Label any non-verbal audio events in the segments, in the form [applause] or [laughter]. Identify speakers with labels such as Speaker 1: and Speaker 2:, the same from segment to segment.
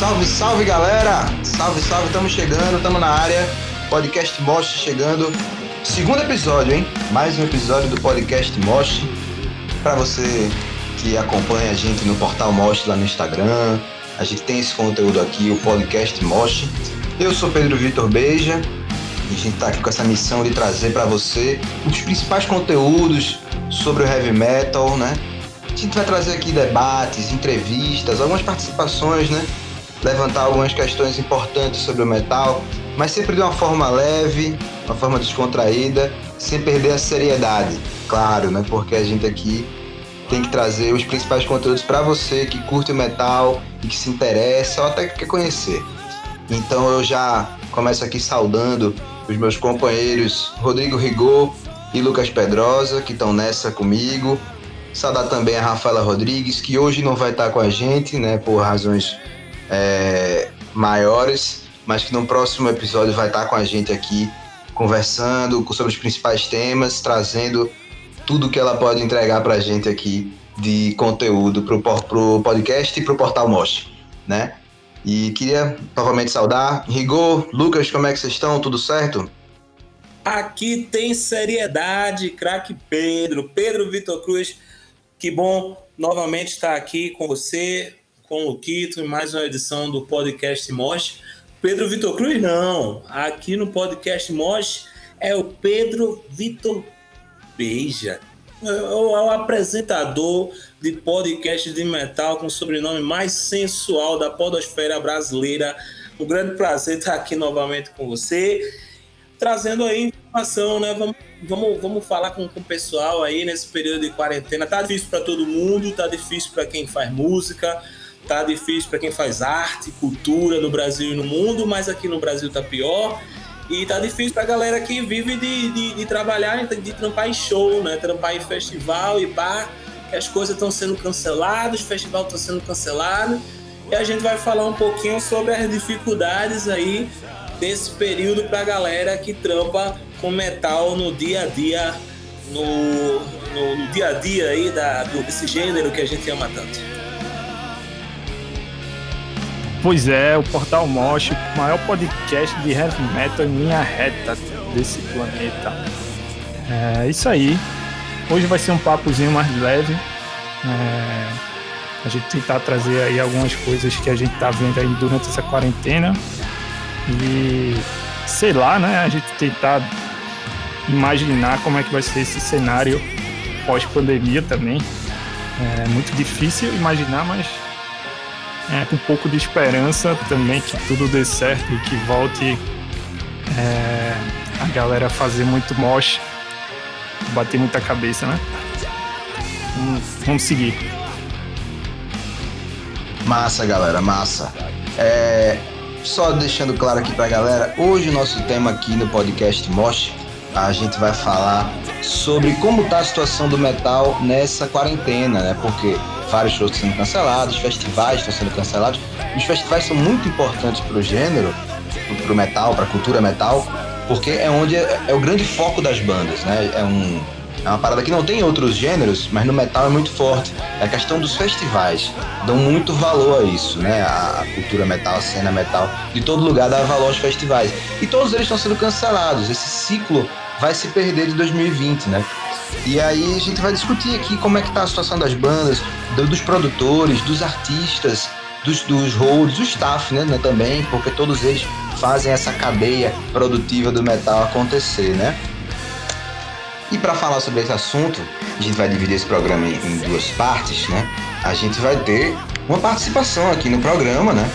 Speaker 1: Salve, salve galera! Salve, salve, estamos chegando, estamos na área. Podcast Mosh chegando. Segundo episódio, hein? Mais um episódio do Podcast Mosh. Para você que acompanha a gente no portal Mosh lá no Instagram, a gente tem esse conteúdo aqui, o Podcast Mosh. Eu sou Pedro Vitor Beija e a gente está aqui com essa missão de trazer para você os principais conteúdos sobre o heavy metal, né? A gente vai trazer aqui debates, entrevistas, algumas participações, né? Levantar algumas questões importantes sobre o metal, mas sempre de uma forma leve, uma forma descontraída, sem perder a seriedade, claro, né? Porque a gente aqui tem que trazer os principais conteúdos para você que curte o metal e que se interessa ou até que quer conhecer. Então eu já começo aqui saudando os meus companheiros Rodrigo Rigor e Lucas Pedrosa, que estão nessa comigo. Saudar também a Rafaela Rodrigues, que hoje não vai estar com a gente, né, por razões é, maiores, mas que no próximo episódio vai estar com a gente aqui conversando sobre os principais temas, trazendo tudo que ela pode entregar para a gente aqui de conteúdo para o podcast e para o Portal Mosh, né? E queria novamente saudar. Rigor, Lucas, como é que vocês estão? Tudo certo?
Speaker 2: Aqui tem seriedade, craque Pedro, Pedro Vitor Cruz. Que bom novamente estar aqui com você, com o Luquito, em mais uma edição do podcast Mosh. Pedro Vitor Cruz, não. Aqui no podcast Mosh é o Pedro Vitor Beija. É o apresentador de podcast de metal com o sobrenome mais sensual da podosfera brasileira. Um grande prazer estar aqui novamente com você, trazendo aí informação, né? Vamos, vamos, vamos falar com, com o pessoal aí nesse período de quarentena. Tá difícil para todo mundo, tá difícil para quem faz música, tá difícil para quem faz arte, cultura no Brasil e no mundo, mas aqui no Brasil tá pior. E tá difícil pra galera que vive de, de, de trabalhar, de trampar em show, né? Trampar em festival e bar que as coisas estão sendo canceladas, o festival está sendo cancelado. E a gente vai falar um pouquinho sobre as dificuldades aí desse período para a galera que trampa com metal no dia a dia, no, no, no dia a dia aí da, desse gênero que a gente ama tanto.
Speaker 3: Pois é, o Portal Mosh, o maior podcast de heavy metal em linha reta desse planeta. É isso aí. Hoje vai ser um papozinho mais leve. É, a gente tentar trazer aí algumas coisas que a gente tá vendo aí durante essa quarentena. E sei lá, né? A gente tentar imaginar como é que vai ser esse cenário pós-pandemia também. É muito difícil imaginar, mas é, um pouco de esperança também que tudo dê certo e que volte é, a galera a fazer muito mosh bater muita cabeça, né? Vamos, vamos seguir.
Speaker 1: Massa, galera, massa. É, só deixando claro aqui pra galera, hoje o nosso tema aqui no podcast Mosh, a gente vai falar sobre como tá a situação do metal nessa quarentena, né? Porque vários shows sendo cancelados, festivais estão sendo cancelados. Os festivais são muito importantes pro gênero, pro metal, pra cultura metal, porque é onde é, é o grande foco das bandas, né? É um é uma parada que não tem em outros gêneros, mas no metal é muito forte. É a questão dos festivais. Dão muito valor a isso, né? A, a cultura metal, a cena metal. De todo lugar dá valor aos festivais. E todos eles estão sendo cancelados. Esse ciclo vai se perder de 2020, né? E aí a gente vai discutir aqui como é que tá a situação das bandas, dos produtores, dos artistas, dos, dos holds, do staff, né, né, também, porque todos eles fazem essa cadeia produtiva do metal acontecer, né? E para falar sobre esse assunto, a gente vai dividir esse programa em, em, duas partes, né? A gente vai ter uma participação aqui no programa, né?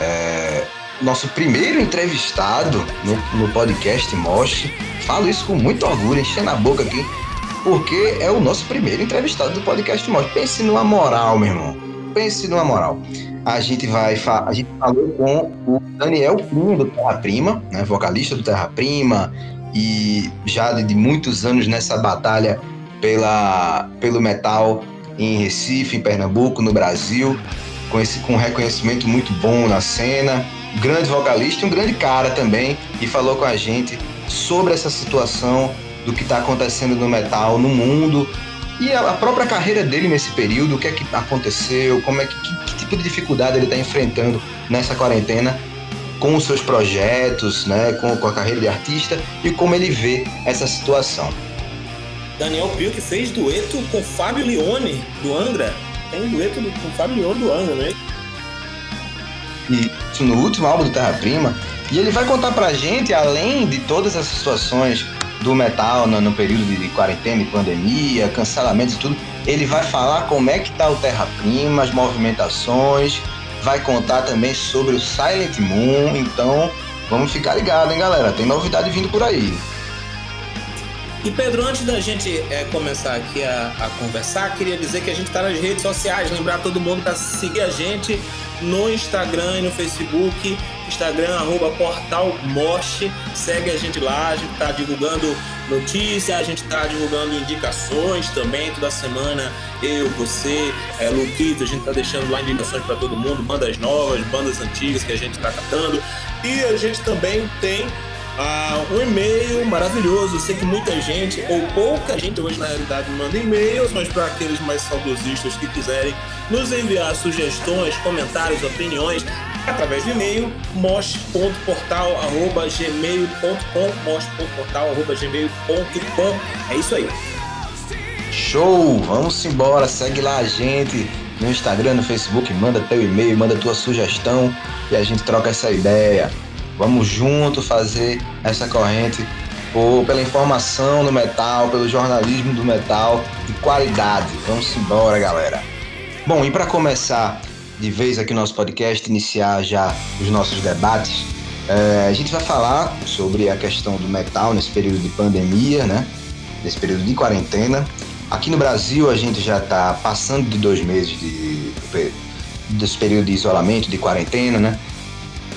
Speaker 1: É, nosso primeiro entrevistado no, no podcast Mosh. Falo isso com muito orgulho, enchendo a boca aqui, porque é o nosso primeiro entrevistado do podcast Mosh. Pense numa moral, meu irmão. Pense numa moral. A gente vai a gente falou com o Daniel Primo do Terra Prima, né? vocalista do Terra Prima, e já de, muitos anos nessa batalha pela, pelo metal em Recife, em Pernambuco, no Brasil, com, esse, com um reconhecimento muito bom na cena. Grande vocalista um grande cara também, e falou com a gente sobre essa situação do que está acontecendo no metal no mundo e a, própria carreira dele nesse período, o que é que aconteceu, como é que, que, que tipo de dificuldade ele está enfrentando nessa quarentena com os seus projetos, né, com, com a carreira de artista e como ele vê essa situação.
Speaker 2: Daniel Pio que fez dueto com Fábio Leone do Angra. Tem dueto com Fábio Leone do Angra, né?
Speaker 1: E no último álbum do Terra Prima. E ele vai contar pra gente, além de todas essas situações do metal no, no período de, quarentena e pandemia, cancelamentos e tudo, ele vai falar como é que tá o Terra Prima, as movimentações, vai contar também sobre o Silent Moon, então vamos ficar ligado, hein, galera? Tem novidade vindo por aí.
Speaker 2: E Pedro, antes da gente é, começar aqui a, a, conversar, queria dizer que a gente está nas redes sociais, lembrar todo mundo para seguir a gente no Instagram e no Facebook, Instagram, arroba Portal Moche, segue a gente lá, a gente está divulgando notícias, a gente está divulgando indicações também. Toda semana, eu, você, é, Luquito, a gente está deixando lá indicações para todo mundo, bandas novas, bandas antigas que a gente está catando, e a gente também tem ah, um e-mail maravilhoso. Eu sei que muita gente, ou pouca gente hoje na realidade, manda e-mails, mas para aqueles mais saudosistas que quiserem nos enviar sugestões, comentários, opiniões, através do e-mail mosh.portal.gmail.com mosh.portal.gmail.com É isso aí.
Speaker 1: Show! Vamos embora, segue lá a gente no Instagram, no Facebook, manda teu e-mail, manda tua sugestão e a gente troca essa ideia. Vamos junto fazer essa corrente pela informação do metal, pelo jornalismo do metal de qualidade. Vamos embora, galera. Bom, e para começar de vez aqui no nosso podcast, iniciar já os nossos debates, é, a gente vai falar sobre a questão do metal nesse período de pandemia, né? Nesse período de quarentena. Aqui no Brasil, a gente já está passando de dois meses de, desse período de isolamento, de quarentena, né?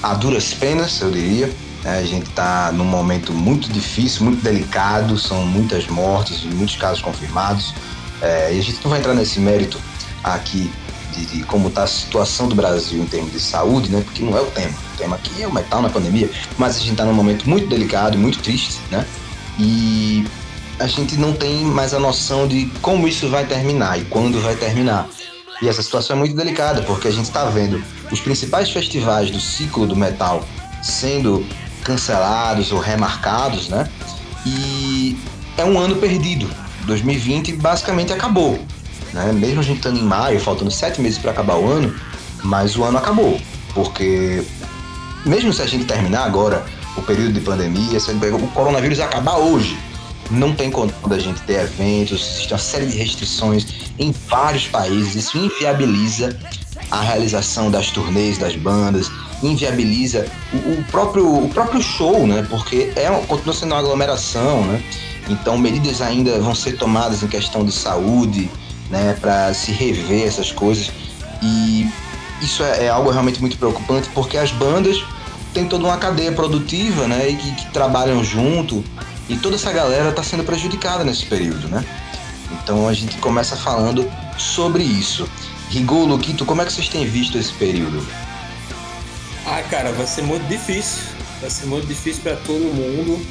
Speaker 1: a duras penas, eu diria. É, a gente está num momento muito difícil, muito delicado, são muitas mortes, muitos casos confirmados. É, e a gente não vai entrar nesse mérito aqui de, de como está a situação do Brasil em termos de saúde, né? Porque não é o tema. O tema aqui é o metal na pandemia, mas a gente está num momento muito delicado e muito triste, né? E a gente não tem mais a noção de como isso vai terminar e quando vai terminar. E essa situação é muito delicada, porque a gente está vendo os principais festivais do ciclo do metal sendo cancelados ou remarcados, né? E é um ano perdido. 2020 basicamente acabou. Né? Mesmo a gente estando em maio, faltando sete meses para acabar o ano, mas o ano acabou. Porque mesmo se a gente terminar agora o período de pandemia, o coronavírus acabar hoje, não tem condição da gente ter eventos, existe uma série de restrições em vários países, isso inviabiliza a realização das turnês das bandas, inviabiliza o, o próprio, o próprio show, né? Porque é, continua sendo uma aglomeração, né? Então medidas ainda vão ser tomadas em questão de saúde, né? Para se rever essas coisas e isso é, é, algo realmente muito preocupante porque as bandas têm toda uma cadeia produtiva, né? E que, que trabalham junto e toda essa galera está sendo prejudicada nesse período, né? Então a gente começa falando sobre isso. Rigol, Luquito, como é que vocês têm visto esse período?
Speaker 2: Ah, cara, vai ser muito difícil. Vai ser muito difícil para todo mundo.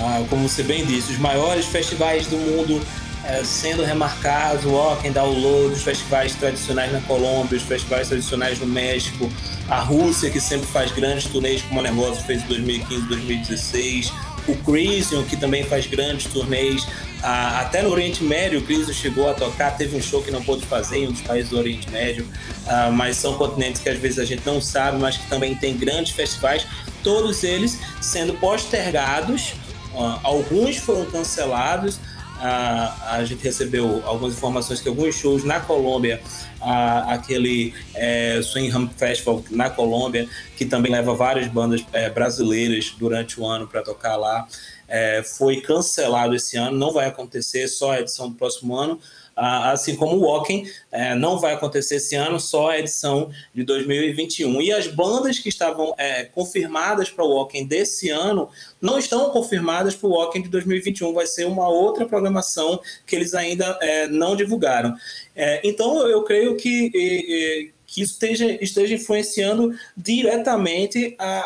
Speaker 2: Ah, como você bem disse, os maiores festivais do mundo é, sendo remarcados, o and Download, os festivais tradicionais na Colômbia, os festivais tradicionais no México, a Rússia, que sempre faz grandes turnês, como o negócio fez em 2015, 2016, o Crisium, que também faz grandes turnês. Ah, até no Oriente Médio, o Crisium chegou a tocar, teve um show que não pôde fazer em um dos países do Oriente Médio, ah, mas são continentes que às vezes a gente não sabe, mas que também tem grandes festivais, todos eles sendo postergados. Alguns foram cancelados, a, a gente recebeu algumas informações que alguns shows na Colômbia, a, aquele é, Swingham Festival na Colômbia, que também leva várias bandas é, brasileiras durante o ano para tocar lá, é, foi cancelado esse ano, não vai acontecer, só a edição do próximo ano. Ah, assim como o Walking, é, não vai acontecer esse ano, só a edição de 2021. E as bandas que estavam é, confirmadas para o Walking desse ano não estão confirmadas para o Walking de 2021. Vai ser uma outra programação que eles ainda é, não divulgaram. É, então, eu creio que que isso esteja, esteja influenciando diretamente a,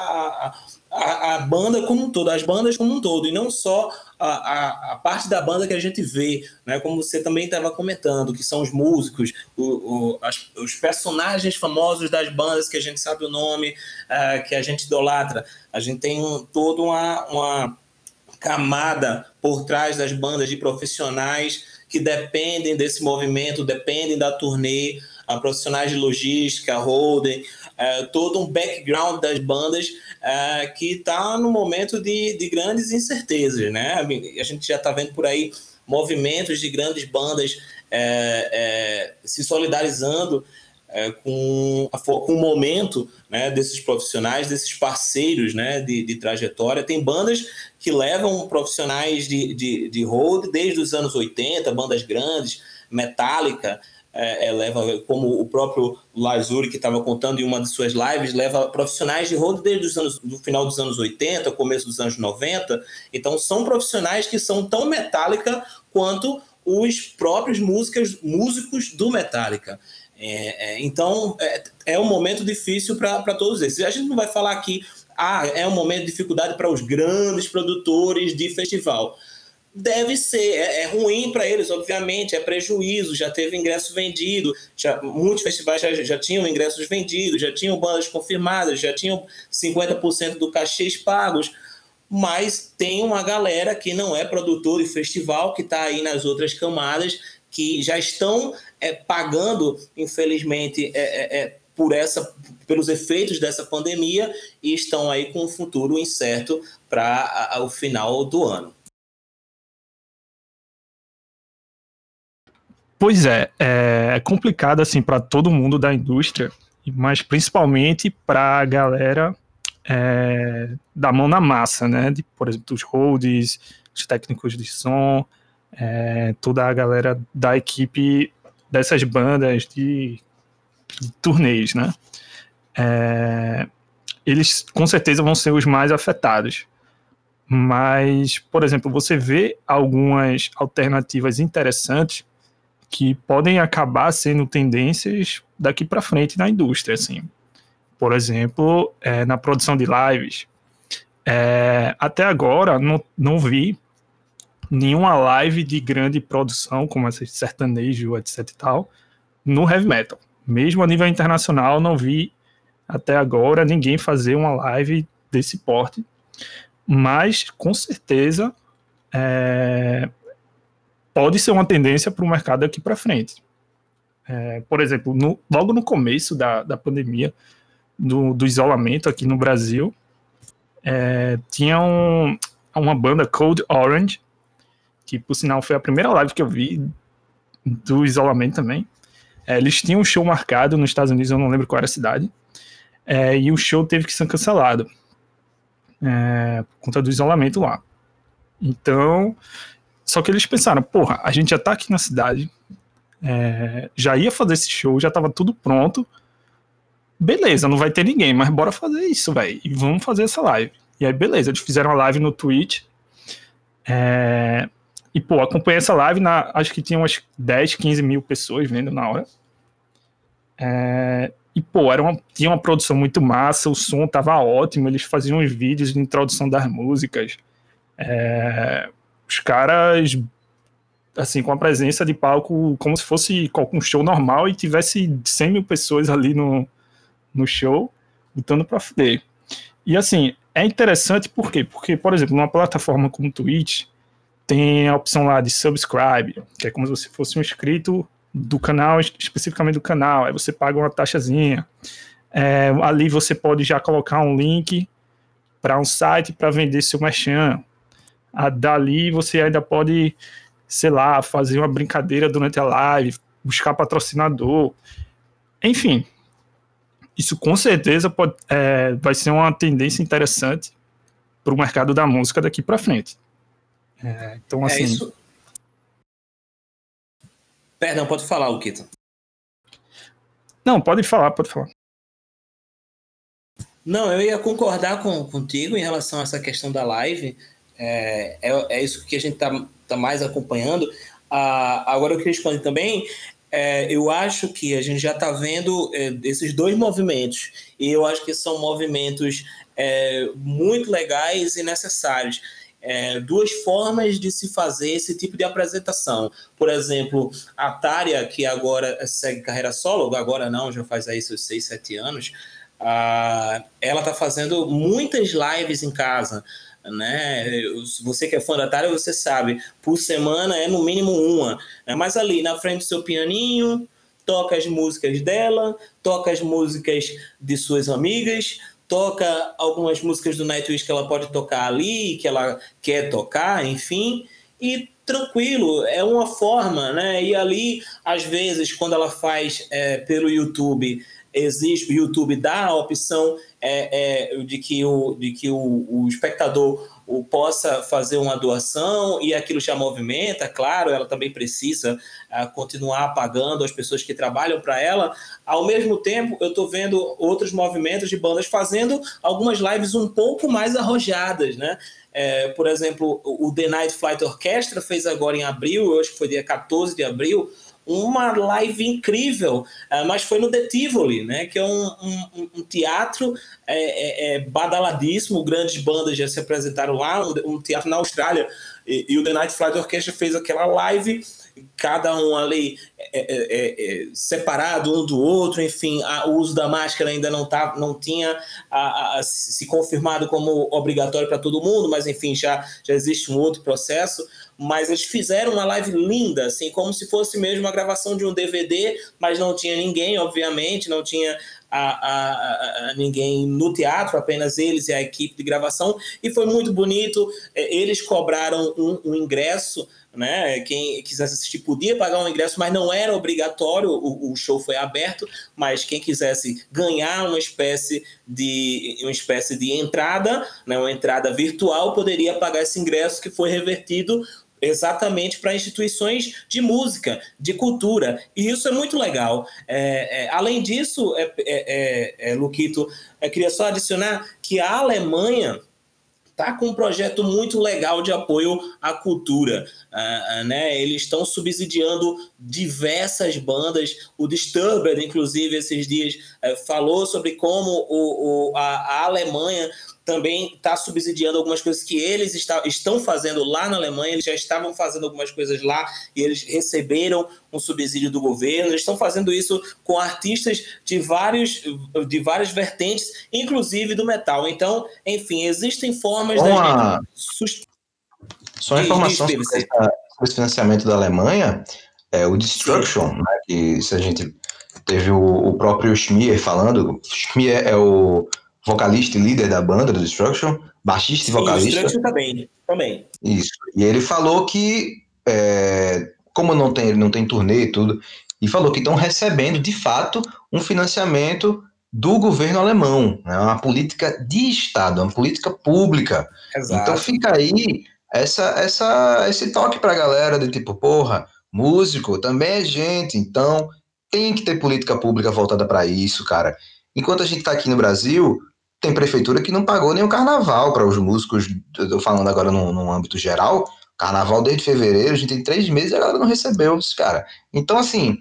Speaker 2: a, a, banda como um todo, as bandas como um todo, e não só a, a, a parte da banda que a gente vê, né? como você também estava comentando, que são os músicos, o, o, as, os personagens famosos das bandas que a gente sabe o nome, uh, que a gente idolatra. A gente tem um, toda uma, uma camada por trás das bandas de profissionais que dependem desse movimento, dependem da turnê, a profissionais de logística, holding, é, todo um background das bandas é, que está no momento de, de grandes incertezas, né? A gente já está vendo por aí movimentos de grandes bandas é, se solidarizando com, a, com o momento né, desses profissionais, desses parceiros né, de, de, trajetória. Tem bandas que levam profissionais de, de, de road desde os anos 80, bandas grandes, Metallica, é, é, leva, como o próprio Lazuri, que estava contando em uma de suas lives, leva profissionais de road desde os anos, do final dos anos 80, começo dos anos 90. Então, são profissionais que são tão Metallica quanto os próprios músicas, músicos do Metallica. É, é, então, é, é, um momento difícil para todos esses. A gente não vai falar aqui, ah, é um momento de dificuldade para os grandes produtores de festival. Deve ser, é, é ruim para eles, obviamente, é prejuízo. Já teve ingresso vendido, já, muitos festivais já, já tinham ingressos vendidos, já tinham bandas confirmadas, já tinham 50% do cachês pagos mas tem uma galera que não é produtor de festival, que está aí nas outras camadas, que já estão é, pagando, infelizmente, é, é, é, por essa, pelos efeitos dessa pandemia e estão aí com um futuro incerto para o final do ano.
Speaker 3: Pois é, é complicado assim para todo mundo da indústria, mas principalmente para a galera é, da mão na massa, né? De, por exemplo, os holds, os técnicos de som, é, toda a galera da equipe dessas bandas de, de turnês, né? É, eles com certeza vão ser os mais afetados. Mas, por exemplo, você vê algumas alternativas interessantes que podem acabar sendo tendências daqui para frente na indústria, assim. Por exemplo, é, na produção de lives. É, até agora, não, não vi nenhuma live de grande produção, como essa sertanejo, etc e tal, no heavy metal. Mesmo a nível internacional, não vi até agora ninguém fazer uma live desse porte. Mas, com certeza, é, pode ser uma tendência para o mercado daqui para frente. É, por exemplo, no, logo no começo da, da pandemia, do, do isolamento aqui no Brasil, é, tinha um, uma banda Cold Orange, que por sinal foi a primeira live que eu vi do isolamento também. É, eles tinham um show marcado nos Estados Unidos, eu não lembro qual era a cidade, é, e o show teve que ser cancelado é, por conta do isolamento lá. Então, só que eles pensaram, porra, a gente já tá aqui na cidade, é, já ia fazer esse show, já tava tudo pronto. Beleza, não vai ter ninguém, mas bora fazer isso, velho. E vamos fazer essa live. E aí, beleza, eles fizeram a live no Twitch. É, e, pô, acompanhei essa live, na, acho que tinha umas 10, 15 mil pessoas vendo na hora. É, e, pô, era uma, tinha uma produção muito massa, o som tava ótimo, eles faziam os vídeos de introdução das músicas. É, os caras, assim, com a presença de palco como se fosse um show normal e tivesse 100 mil pessoas ali no, no show, lutando pra fuder. E, assim, é interessante por quê? Porque, por exemplo, numa plataforma como o Twitch, tem a opção lá de subscribe, que é como se você fosse um inscrito do canal, especificamente do canal. Aí você paga uma taxazinha. É, ali você pode já colocar um link para um site para vender seu merchan. A, dali você ainda pode, sei lá, fazer uma brincadeira durante a live, buscar patrocinador. Enfim, isso com certeza pode, é, vai ser uma tendência interessante para o mercado da música daqui para frente. É, então, é assim. É isso...
Speaker 2: Perdão, pode falar, Luquito.
Speaker 3: Não, pode falar, pode falar.
Speaker 2: Não, eu ia concordar com, contigo em relação a essa questão da live. É, é, é isso que a gente está tá mais acompanhando. Ah, agora eu queria responder também. é, eu acho que a gente já está vendo é, esses dois movimentos, e eu acho que são movimentos é, muito legais e necessários. É, duas formas de se fazer esse tipo de apresentação. Por exemplo, a Tária, que agora segue carreira solo, agora não, já faz aí seus seis, sete anos, ah, ela está fazendo muitas lives em casa né? Você que é fã da Tária, você sabe, por semana é no mínimo uma. Né? Mas ali na frente do seu pianinho, toca as músicas dela, toca as músicas de suas amigas, toca algumas músicas do Nightwish que ela pode tocar ali, que ela quer tocar, enfim, e tranquilo, é uma forma, né? E ali, às vezes, quando ela faz é, pelo YouTube, existe o YouTube dá a opção é, é, de que, o, de que o, o espectador o, possa fazer uma doação e aquilo já movimenta, claro, ela também precisa uh, continuar pagando as pessoas que trabalham para ela. Ao mesmo tempo, eu estou vendo outros movimentos de bandas fazendo algumas lives um pouco mais arrojadas, né? É, por exemplo, o The Night Flight Orchestra fez agora em abril, eu acho que foi dia 14 de abril, uma live incrível, uh, mas foi no The Tivoli, né, que é um, um, um teatro é, é, é, badaladíssimo, grandes bandas já se apresentaram lá, um, um teatro na Austrália, e, e, o The Night Flight Orchestra fez aquela live, cada um ali é, é, é, separado um do outro, enfim, a, o uso da máscara ainda não, tá, não tinha a, a, se confirmado como obrigatório para todo mundo, mas enfim, já, já existe um outro processo, mas eles fizeram uma live linda, assim, como se fosse mesmo a gravação de um DVD, mas não tinha ninguém, obviamente, não tinha a, a, a, ninguém no teatro, apenas eles e a equipe de gravação, e foi muito bonito. É, eles cobraram um, um ingresso né? Quem quisesse assistir podia pagar um ingresso, mas não era obrigatório. O, o, show foi aberto, mas quem quisesse ganhar uma espécie de uma espécie de entrada, né? Uma entrada virtual poderia pagar esse ingresso que foi revertido exatamente para instituições de música, de cultura. E isso é muito legal. É, é, além disso, é, é, é, é Luquito, eu queria só adicionar que a Alemanha está com um projeto muito legal de apoio à cultura. Uh, né? Eles estão subsidiando diversas bandas. O Disturbed, inclusive, esses dias uh, falou sobre como o, o a, a Alemanha também está subsidiando algumas coisas que eles está, estão fazendo lá na Alemanha, eles já estavam fazendo algumas coisas lá e eles receberam um subsídio do governo, eles estão fazendo isso com artistas de, vários, de várias vertentes, inclusive do metal. Então, enfim, existem formas
Speaker 1: Uma... Gente... Só uma informação sobre, esse financiamento da Alemanha, é, o Destruction, né, que se a gente teve o, o próprio Schmier falando, Schmier é o vocalista e líder da banda do Destruction, baixista e vocalista.
Speaker 2: O Destruction também, também.
Speaker 1: Isso. E ele falou que, é, como não tem, ele não tem turnê e tudo, e falou que estão recebendo, de fato, um financiamento do governo alemão. É né, uma política de Estado, uma política pública. Exato. Então fica aí essa, essa, esse toque para a galera de tipo, porra, músico também é gente, então tem que ter política pública voltada para isso, cara. Enquanto a gente está aqui no Brasil, tem prefeitura que não pagou nem o carnaval para os músicos, eu falando agora no, no âmbito geral, carnaval desde fevereiro, a gente tem três meses e a galera não recebeu os cara. Então, assim,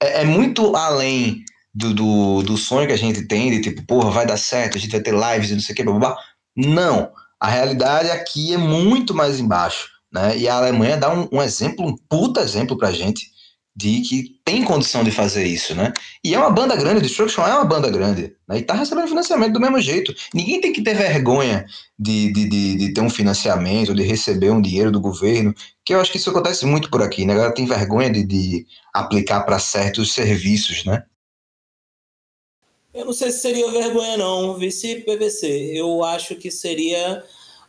Speaker 1: é, é muito além do, do, do, sonho que a gente tem, de tipo, porra, vai dar certo, a gente vai ter lives e não sei o que, blá, blá, blá. Não. A realidade aqui é muito mais embaixo, né? E a Alemanha dá um, um exemplo, um puta exemplo pra gente, de que tem condição de fazer isso, né? E é uma banda grande, Destruction é uma banda grande, né? E tá recebendo financiamento do mesmo jeito. Ninguém tem que ter vergonha de, de, de, de ter um financiamento, de receber um dinheiro do governo, que eu acho que isso acontece muito por aqui, né? A galera tem vergonha de, de aplicar para certos serviços, né?
Speaker 2: Eu não sei se seria vergonha, não, vice PVC. Eu acho que seria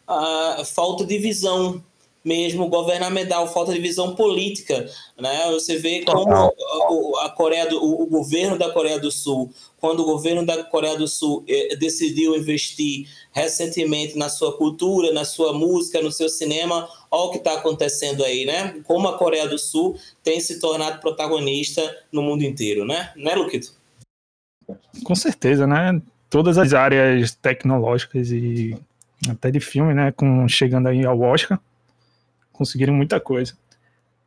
Speaker 2: a falta de visão mesmo governamental, falta de visão política, né? Você vê como a Coreia do, o governo da Coreia do Sul, quando o governo da Coreia do Sul eh, decidiu investir recentemente na sua cultura, na sua música, no seu cinema, olha o que está acontecendo aí, né? Como a Coreia do Sul tem se tornado protagonista no mundo inteiro, né? Né, Luquito?
Speaker 3: Com certeza, né? Todas as áreas tecnológicas e até de filme, né? Com, chegando aí ao Oscar, conseguiram muita coisa.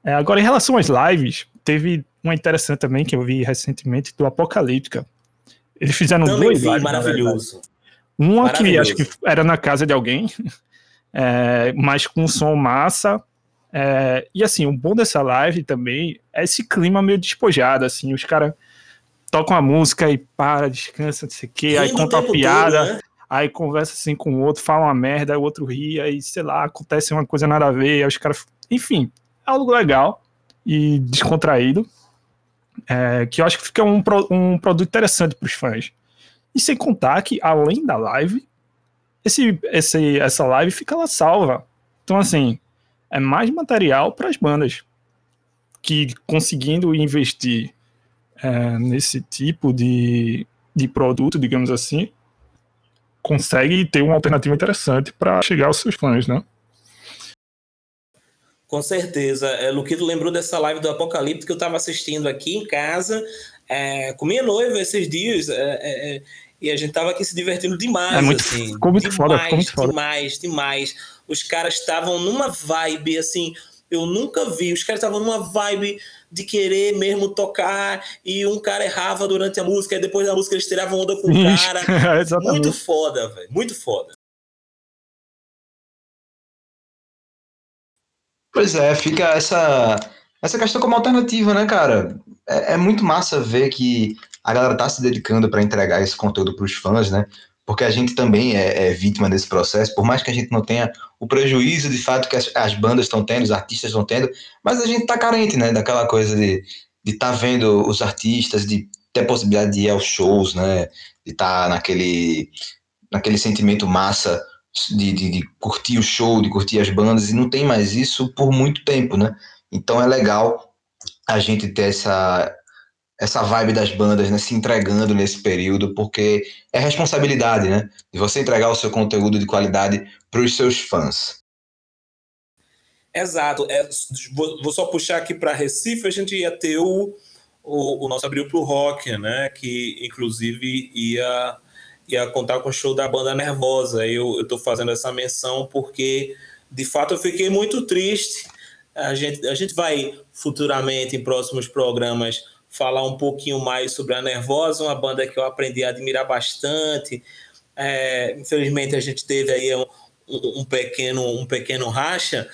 Speaker 3: É, agora, em relação às lives, teve uma interessante também que eu vi recentemente do Apocalíptica. Eles fizeram
Speaker 2: Também
Speaker 3: dois
Speaker 2: vi,
Speaker 3: lives,
Speaker 2: maravilhoso.
Speaker 3: Uma que
Speaker 2: Maravilhoso.
Speaker 3: acho que era na casa de alguém, [laughs] é, mas com som massa. É, e assim, o bom dessa live também é esse clima meio despojado, assim, os caras tocam a música e para, descansa, não sei o quê, aí conta uma
Speaker 2: tempo todo,
Speaker 3: piada,
Speaker 2: né?
Speaker 3: Aí conversa assim com o outro, fala uma merda, aí o outro ri, aí sei lá, acontece uma coisa nada a ver, aí os caras. Enfim, é algo legal e descontraído, é, que eu acho que fica um, um produto interessante para os fãs. E sem contar que, além da live, esse, esse, essa live fica lá salva. Então, assim, é mais material para as bandas que conseguindo investir é, nesse tipo de, de produto, digamos assim, consegue ter uma alternativa interessante para chegar aos seus fãs, né?
Speaker 2: Com certeza. É, Luquito lembrou dessa live do Apocalipse que eu estava assistindo aqui em casa, é, com minha noiva esses dias, é, é, é, e a gente tava aqui se divertindo demais.
Speaker 3: É muito-
Speaker 2: assim,
Speaker 3: ficou muito
Speaker 2: demais,
Speaker 3: foda, ficou muito foda.
Speaker 2: Demais, demais. Os caras estavam numa vibe, assim, eu nunca vi. Os caras estavam numa vibe de querer mesmo tocar, e um cara errava durante a música, e depois da música eles tiravam onda com o [laughs] cara. [laughs] Muito foda, velho. Muito foda.
Speaker 1: Pois é, fica essa, essa questão como alternativa, né, cara? É, é muito massa ver que a galera tá se dedicando para entregar esse conteúdo para os fãs, né? Porque a gente também é, é vítima desse processo, por mais que a gente não tenha o prejuízo de fato que as, as bandas estão tendo, os artistas estão tendo, mas a gente tá carente, né? Daquela coisa de estar vendo os artistas, de ter a possibilidade de ir aos shows, né? De estar naquele, naquele sentimento massa de, de, de curtir o show, de curtir as bandas, e não tem mais isso por muito tempo, né? Então é legal a gente ter essa, essa vibe das bandas, né? Se entregando nesse período, porque é responsabilidade, né? De você entregar o seu conteúdo de qualidade para os seus fãs.
Speaker 2: Exato. É, vou, vou só puxar aqui para Recife, a gente ia ter o, o, o nosso abril pro rock, né? Que inclusive ia, ia contar com o show da banda Nervosa. Eu, tô fazendo essa menção porque, de fato, eu fiquei muito triste. A gente, a gente vai futuramente, em próximos programas, falar um pouquinho mais sobre a Nervosa, uma banda que eu aprendi a admirar bastante. É, infelizmente, a gente teve aí um, um, pequeno, um pequeno racha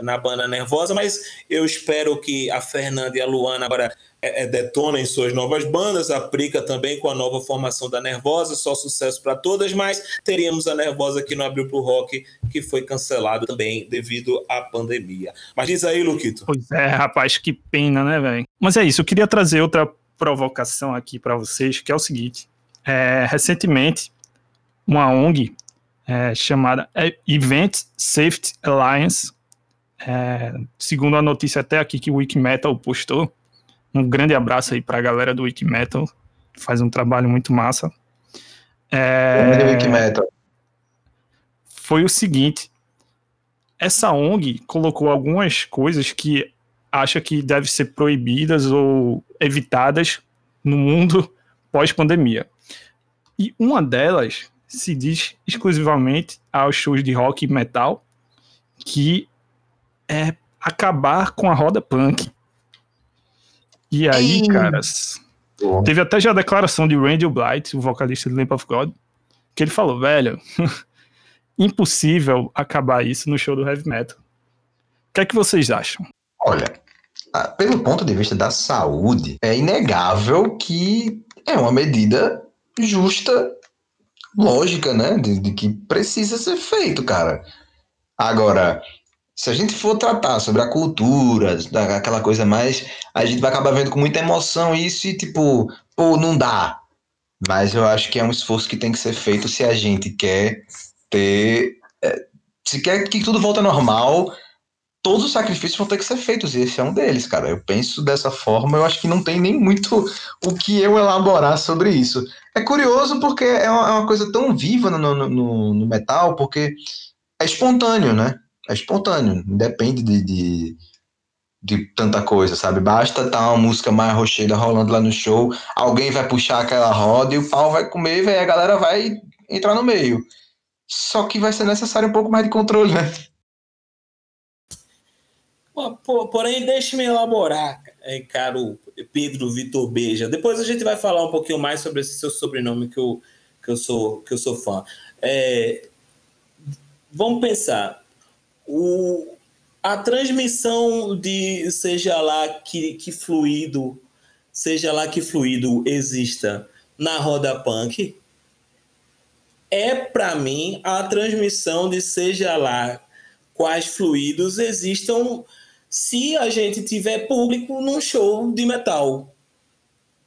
Speaker 2: na banda Nervosa, mas eu espero que a Fernanda e a Luana agora é, é, detonem suas novas bandas, a Prica também com a nova formação da Nervosa, só sucesso para todas, mas teríamos a Nervosa que não abriu para o rock, que foi cancelado também devido à pandemia. Mas diz aí, Luquito.
Speaker 3: Pois é, rapaz, que pena, né, velho? Mas é isso, eu queria trazer outra provocação aqui para vocês, que é o seguinte: é, recentemente, uma ONG é, chamada Event Safety Alliance é, segundo a notícia até aqui que o Wikimetal postou, um grande abraço aí para a galera do Wikimetal, que faz um trabalho muito massa.
Speaker 1: É, Wikimetal.
Speaker 3: Foi o seguinte: essa ONG colocou algumas coisas que acha que devem ser proibidas ou evitadas no mundo [laughs] pós-pandemia. E uma delas se diz exclusivamente aos shows de rock e metal, que é acabar com a roda punk. E aí, Ei. caras, teve até já a declaração de Randy Blight, o vocalista do Lamp of God, que ele falou, velho, [laughs] impossível acabar isso no show do heavy metal. O que é que vocês acham?
Speaker 1: Olha, pelo ponto de vista da saúde, é inegável que é uma medida justa, lógica, né, de, de que precisa ser feito, cara. Agora, se a gente for tratar sobre a cultura, aquela coisa mais, a gente vai acabar vendo com muita emoção isso e tipo, pô, não dá. Mas eu acho que é um esforço que tem que ser feito se a gente quer ter. É, se quer que tudo volte ao normal, todos os sacrifícios vão ter que ser feitos, e esse é um deles, cara. Eu penso dessa forma, eu acho que não tem nem muito o que eu elaborar sobre isso. É curioso porque é uma, é coisa tão viva no, no, no, no metal, porque é espontâneo, né? É espontâneo, depende de, de, de, tanta coisa, sabe? Basta tá uma música mais rocheira rolando lá no show, alguém vai puxar aquela roda e o pau vai comer, e a galera vai entrar no meio. Só que vai ser necessário um pouco mais de controle, né?
Speaker 2: Porém, deixe-me elaborar. é, caro Pedro Vitor Beija. Depois a gente vai falar um pouquinho mais sobre esse seu sobrenome que eu, que eu, sou, que eu sou fã. É, vamos pensar. O, a transmissão de seja lá que, que fluido, seja lá que fluido exista na roda punk, é para mim a transmissão de seja lá quais fluidos existam se a gente tiver público num show de metal.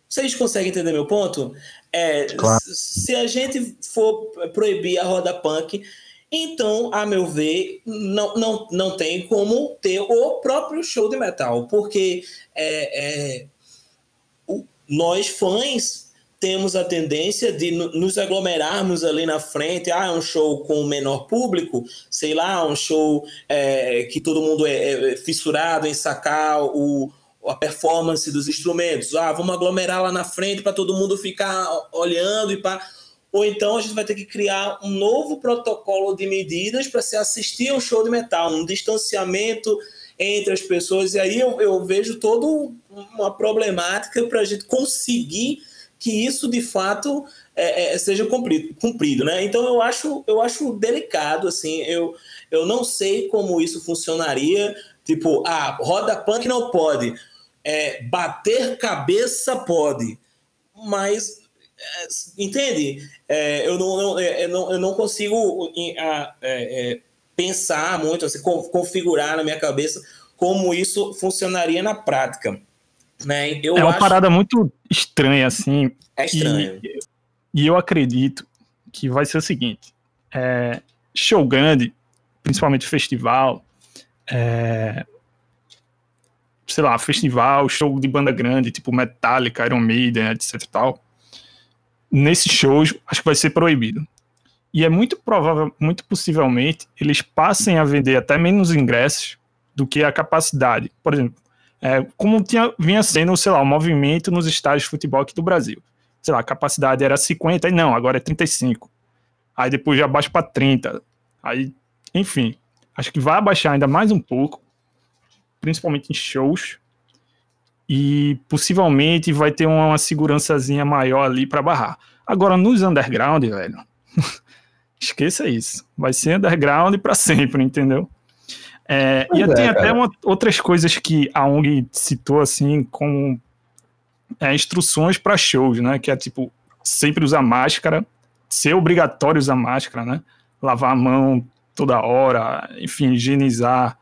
Speaker 2: Vocês conseguem entender meu ponto? É, claro. Se a gente for proibir a roda punk, então, a meu ver, não, não, não tem como ter o próprio show de metal, porque é, é, o, nós fãs temos a tendência de nos aglomerarmos ali na frente. Ah, é um show com menor público, sei lá, um show é, que todo mundo é, é, fissurado em sacar o, a performance dos instrumentos. Ah, vamos aglomerar lá na frente para todo mundo ficar olhando e para. Ou então a gente vai ter que criar um novo protocolo de medidas para se assistir a um show de metal, um distanciamento entre as pessoas. E aí eu, eu vejo toda uma problemática para a gente conseguir que isso de fato é, é, seja cumprido, cumprido, né? Então eu acho, eu acho delicado, assim, eu, eu não sei como isso funcionaria, tipo, ah, roda punk não pode, é, bater cabeça pode, mas entende? É, eu, não, eu, é, eu, não, eu não consigo é, pensar muito, assim, configurar na minha cabeça como isso funcionaria na prática. Né?
Speaker 3: Eu é uma acho... parada muito estranha, assim.
Speaker 2: É estranho.
Speaker 3: E, e eu acredito que vai ser o seguinte: é, show grande, principalmente festival, é, sei lá, festival, show de banda grande, tipo Metallica, Iron Maiden, etc tal. Nesses shows, acho que vai ser proibido. E é muito provável, muito possivelmente, eles passem a vender até menos ingressos do que a capacidade. Por exemplo, é, como tinha, vinha sendo, sei lá, o movimento nos estádios de futebol aqui do Brasil. Sei lá, a capacidade era 50, e não, agora é 35. Aí depois já baixa para 30. Aí, enfim, acho que vai abaixar ainda mais um pouco, principalmente em shows. E possivelmente vai ter uma segurançazinha maior ali para barrar. Agora, nos underground, velho, [laughs] esqueça isso. Vai ser underground para sempre, entendeu? É, e é, tem até uma, outras coisas que a ONG citou, assim, como é, instruções para shows, né? Que é tipo, sempre usar máscara, ser obrigatório usar máscara, né? Lavar a mão toda hora, enfim, higienizar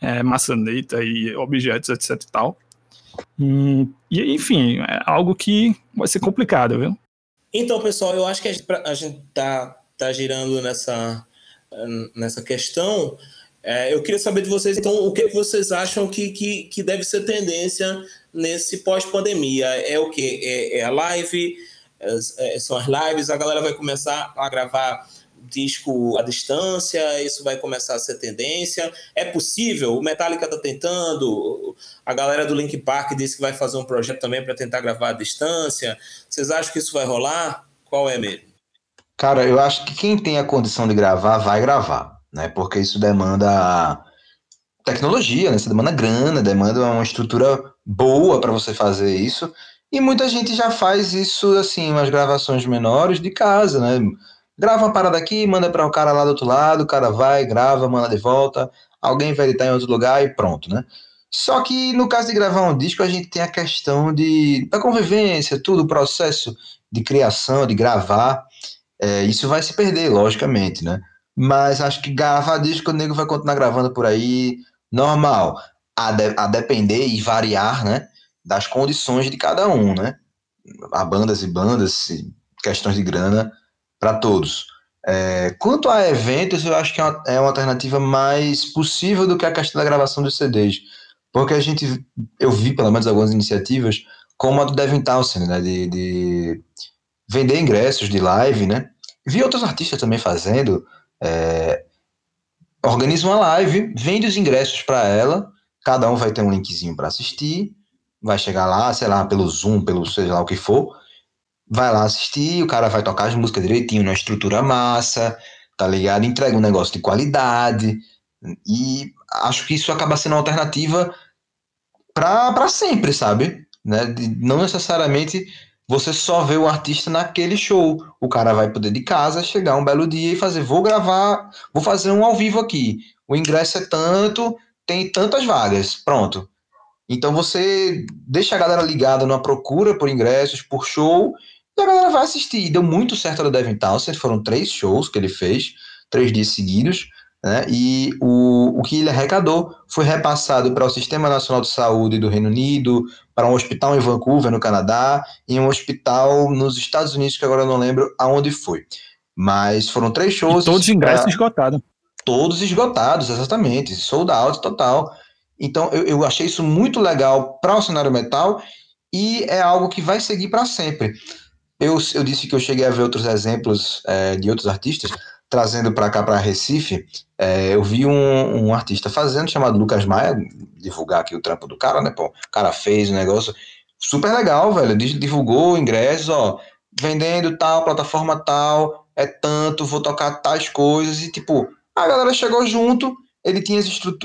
Speaker 3: é, maçaneta e objetos, etc e tal. E, e, enfim, é algo que vai ser complicado, viu?
Speaker 2: Então, pessoal, eu acho que a gente, a gente tá, tá girando nessa, nessa questão é, eu queria saber de vocês, então, o que vocês acham que, que, que deve ser tendência nesse pós-pandemia? É o que? É, é, a live? É, é, são as lives? A galera vai começar a gravar disco à distância? Isso vai começar a ser tendência? É possível? O Metallica está tentando, a galera do Link Park disse que vai fazer um projeto também para tentar gravar à distância. Vocês acham que isso vai rolar? Qual é mesmo?
Speaker 1: Cara, eu acho que quem tem a condição de gravar, vai gravar né? Porque isso demanda tecnologia, né? Isso demanda grana, demanda uma estrutura boa para você fazer isso. E muita gente já faz isso assim, umas gravações menores de casa, né? Grava uma parada aqui, manda para o cara lá do outro lado, o cara vai, grava, manda de volta, alguém vai editar em outro lugar e pronto, né? Só que no caso de gravar um disco, a gente tem a questão de da convivência, tudo, o processo de criação, de gravar, é, isso vai se perder, logicamente, né? Mas acho que gravar disco o nego vai continuar gravando por aí, normal. A, de, a depender e variar, né? Das condições de cada um, né? Há bandas e bandas, questões de grana para todos. É, quanto a eventos, eu acho que é uma, é uma, alternativa mais possível do que a questão da gravação dos CDs. Porque a gente, eu vi pelo menos algumas iniciativas, como a do Devin Townsend, né? De, de vender ingressos de live, né? Vi outros artistas também fazendo, é, organiza uma live, vende os ingressos para ela, cada um vai ter um linkzinho para assistir, vai chegar lá, sei lá, pelo Zoom, pelo sei lá o que for, vai lá assistir, o cara vai tocar as músicas direitinho, na estrutura massa, tá ligado? Entrega um negócio de qualidade, e acho que isso acaba sendo uma alternativa para sempre, sabe? Né? Não necessariamente você só vê o artista naquele show. O cara vai poder de casa chegar um belo dia e fazer, vou gravar, vou fazer um ao vivo aqui. O ingresso é tanto, tem tantas vagas, pronto. Então você deixa a galera ligada numa procura por ingressos, por show, e a galera vai assistir. Deu muito certo no Devin Townsend, foram três shows que ele fez, três dias seguidos. Né? E o, o que ele arrecadou foi repassado para o Sistema Nacional de Saúde do Reino Unido, para um hospital em Vancouver, no Canadá, e um hospital nos Estados Unidos, que agora eu não lembro aonde foi. Mas foram três shows.
Speaker 3: E todos os ingressos pra... esgotados.
Speaker 1: Todos esgotados, exatamente. Sold out total. Então eu, eu achei isso muito legal para o cenário metal e é algo que vai seguir para sempre. Eu, eu disse que eu cheguei a ver outros exemplos é, de outros artistas, trazendo para cá, para Recife, é, eu vi um, um, artista fazendo, chamado Lucas Maia, divulgar aqui o trampo do cara, né? Pô, o cara fez o um negócio super legal, velho. Divulgou ingressos, ó, vendendo tal, plataforma tal, é tanto, vou tocar tais coisas, e tipo, a galera chegou junto, ele tinha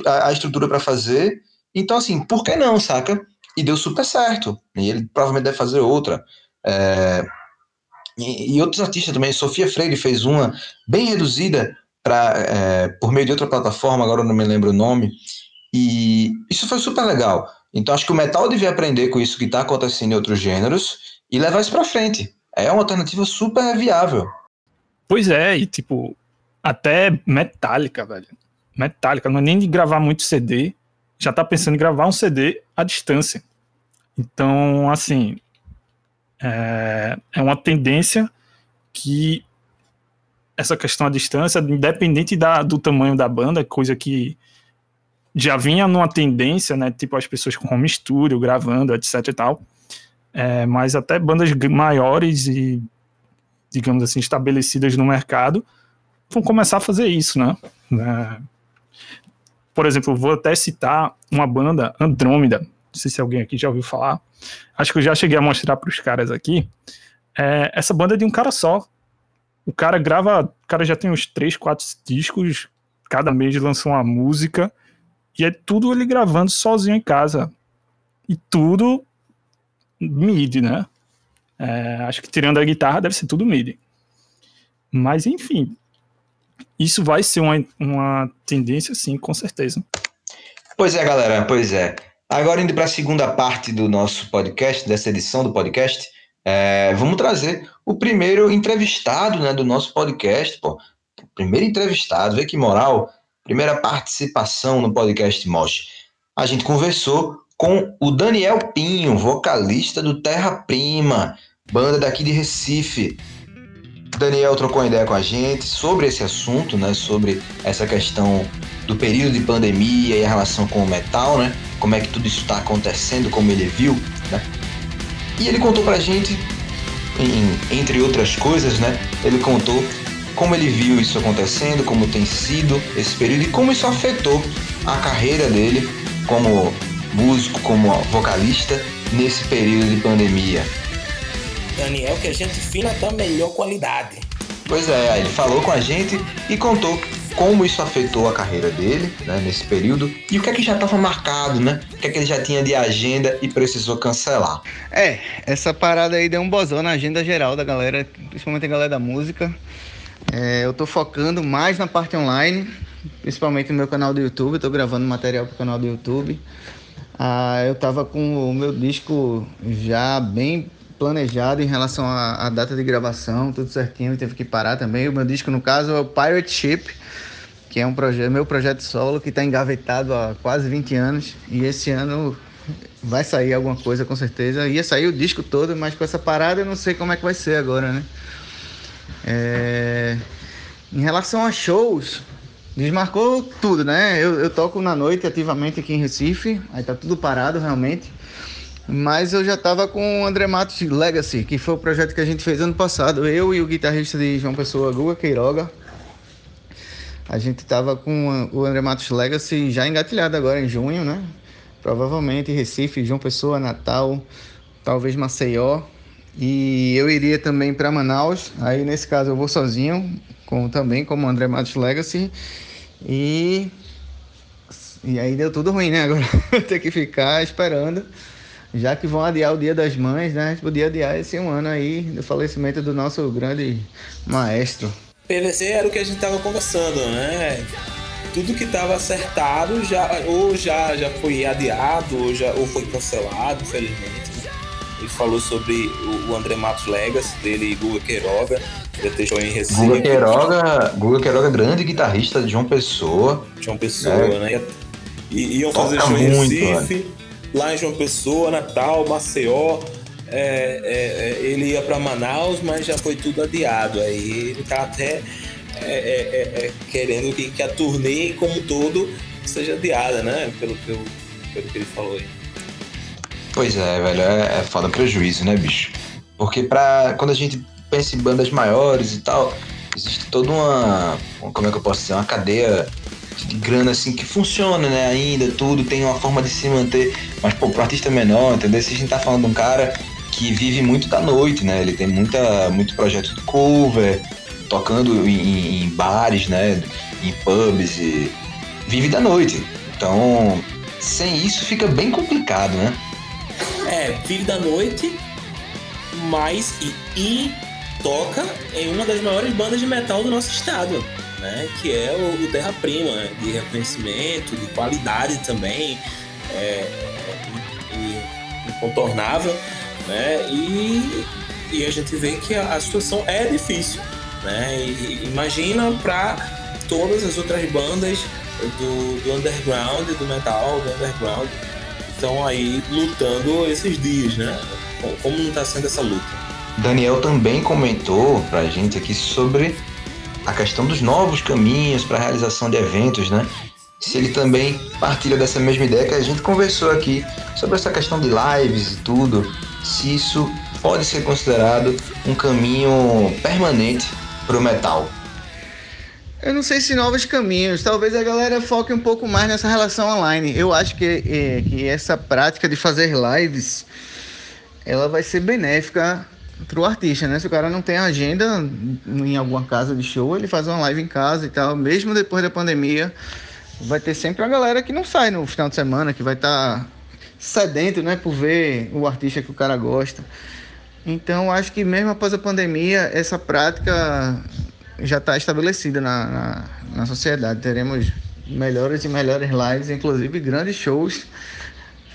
Speaker 1: a estrutura para fazer, então assim, por que não, saca? E deu super certo, e ele provavelmente deve fazer outra. É, e, e, outros artistas também. Sofia Freire fez uma bem reduzida pra, é, por meio de outra plataforma, agora eu não me lembro o nome. E isso foi super legal. Então acho que o metal devia aprender com isso que está acontecendo em outros gêneros e levar isso para frente. É uma alternativa super viável.
Speaker 3: Pois é, e tipo, até Metallica, velho. Metallica, não é nem de gravar muito CD, já tá pensando em gravar um CD à distância. Então, assim, é, é uma tendência que essa questão à distância, independente da, do tamanho da banda, coisa que já vinha numa tendência, né? Tipo as pessoas com home studio, gravando, etc e tal. É, mas até bandas maiores e, digamos assim, estabelecidas no mercado vão começar a fazer isso, né? É, por exemplo, vou até citar uma banda, Andrômeda. Não sei se alguém aqui já ouviu falar acho que eu já cheguei a mostrar para os caras aqui. É, essa banda é de um cara só. O cara grava, o cara já tem uns 3, 4 discos, cada mês lança uma música, e é tudo ele gravando sozinho em casa. E tudo MIDI, né? É, acho que tirando a guitarra deve ser tudo MIDI. Mas enfim, isso vai ser uma, uma tendência, sim, com certeza.
Speaker 1: Pois é, galera, pois é. Agora, indo para a segunda parte do nosso podcast, dessa edição do podcast, é, vamos trazer o primeiro entrevistado né, do nosso podcast. Pô. Primeiro entrevistado, vê que moral, primeira participação no podcast Mosh. A gente conversou com o Daniel Pinho, vocalista do Terra Prima, banda daqui de Recife. Daniel trocou uma ideia com a gente sobre esse assunto, né, sobre essa questão do período de pandemia e a relação com o metal, né? Como é que tudo isso está acontecendo, como ele viu, né? E ele contou pra gente, em, entre outras coisas, né? Ele contou como ele viu isso acontecendo, como tem sido esse período e como isso afetou a carreira dele como músico, como vocalista nesse período de pandemia.
Speaker 2: Daniel, que a gente fina da melhor qualidade.
Speaker 1: Pois é, ele falou com a gente e contou como isso afetou a carreira dele né, nesse período e o que é que já estava marcado, né? O que é que ele já tinha de agenda e precisou cancelar.
Speaker 4: É, essa parada aí deu um bozão na agenda geral da galera, principalmente a galera da música. É, eu tô focando mais na parte online, principalmente no meu canal do YouTube, eu tô gravando material pro canal do YouTube. Ah, eu tava com o meu disco já bem planejado em relação à, à, data de gravação, tudo certinho, teve que parar também. O meu disco, no caso, é o Pirate Ship, que é um projeto, meu projeto solo que está engavetado há quase 20 anos e esse ano vai sair alguma coisa com certeza. Ia sair o disco todo, mas com essa parada eu não sei como é que vai ser agora, né? É... Em relação a shows, desmarcou tudo, né? Eu, eu toco na noite ativamente aqui em Recife, aí tá tudo parado realmente. Mas eu já tava com o André Matos Legacy, que foi o projeto que a gente fez ano passado. Eu e o guitarrista de João Pessoa, Guga Queiroga, a gente estava com o André Matos Legacy já engatilhado agora em junho, né? Provavelmente Recife, João Pessoa, Natal, talvez Maceió. E eu iria também para Manaus. Aí nesse caso eu vou sozinho, com, também como André Matos Legacy. E E aí deu tudo ruim, né? Agora [laughs] ter que ficar esperando. Já que vão adiar o Dia das Mães, né? A gente podia adiar esse um ano aí do falecimento do nosso grande maestro.
Speaker 2: PVC era o que a gente tava conversando, né? Tudo que estava acertado já ou já, já foi adiado ou, já, ou foi cancelado, infelizmente. Né? Ele falou sobre o, o André Matos Legacy, dele e Guga Queiroga. Deixou em Recife.
Speaker 1: Guga Queiroga, Guga Queiroga, grande guitarrista de João Pessoa.
Speaker 2: João Pessoa, é. né? E, iam fazer show em Recife, lá em João Pessoa, Natal, Maceió. É, é, é ele ia para Manaus, mas já foi tudo adiado. Aí ele tá até é, é, querendo que, que, a turnê como um todo seja adiada, né? Pelo, pelo, que ele falou aí.
Speaker 1: Pois é, velho, é, é foda prejuízo, né, bicho? Porque pra, quando a gente pensa em bandas maiores e tal, existe toda uma. Como é que eu posso dizer? Uma cadeia de grana assim que funciona, né? Ainda, tudo, tem uma forma de se manter. Mas, pô, pro artista menor, entendeu? Se a gente tá falando de um cara que vive muito da noite, né? Ele tem muita, muito projeto de cover, tocando em, em bares, né? Em pubs e vive da noite. Então, sem isso fica bem complicado, né?
Speaker 2: É, vive da noite, mas e, e toca em uma das maiores bandas de metal do nosso estado, né? Que é o, o Terra Prima, de reconhecimento, de qualidade também, é, e incontornável, né? E, e a gente vê que a, a situação é difícil, né? E, imagina para todas as outras bandas do, do underground, do metal, do underground, estão aí lutando esses dias, né? Como não está sendo essa luta?
Speaker 1: Daniel também comentou para a gente aqui sobre a questão dos novos caminhos para a realização de eventos, né? Se ele também partilha dessa mesma ideia que a gente conversou aqui sobre essa questão de lives e tudo, se isso pode ser considerado um caminho permanente para o metal.
Speaker 4: Eu não sei se novos caminhos, talvez a galera foque um pouco mais nessa relação online. Eu acho que, é, que essa prática de fazer lives, ela vai ser benéfica pro artista, né? Se o cara não tem agenda em alguma casa de show, ele faz uma live em casa e tal. Mesmo depois da pandemia, vai ter sempre a galera que não sai no final de semana, que vai estar tá sedento, né, por ver o artista que o cara gosta. Então, acho que mesmo após a pandemia, essa prática já está estabelecida na, na, na sociedade. Teremos melhores e melhores lives, inclusive grandes shows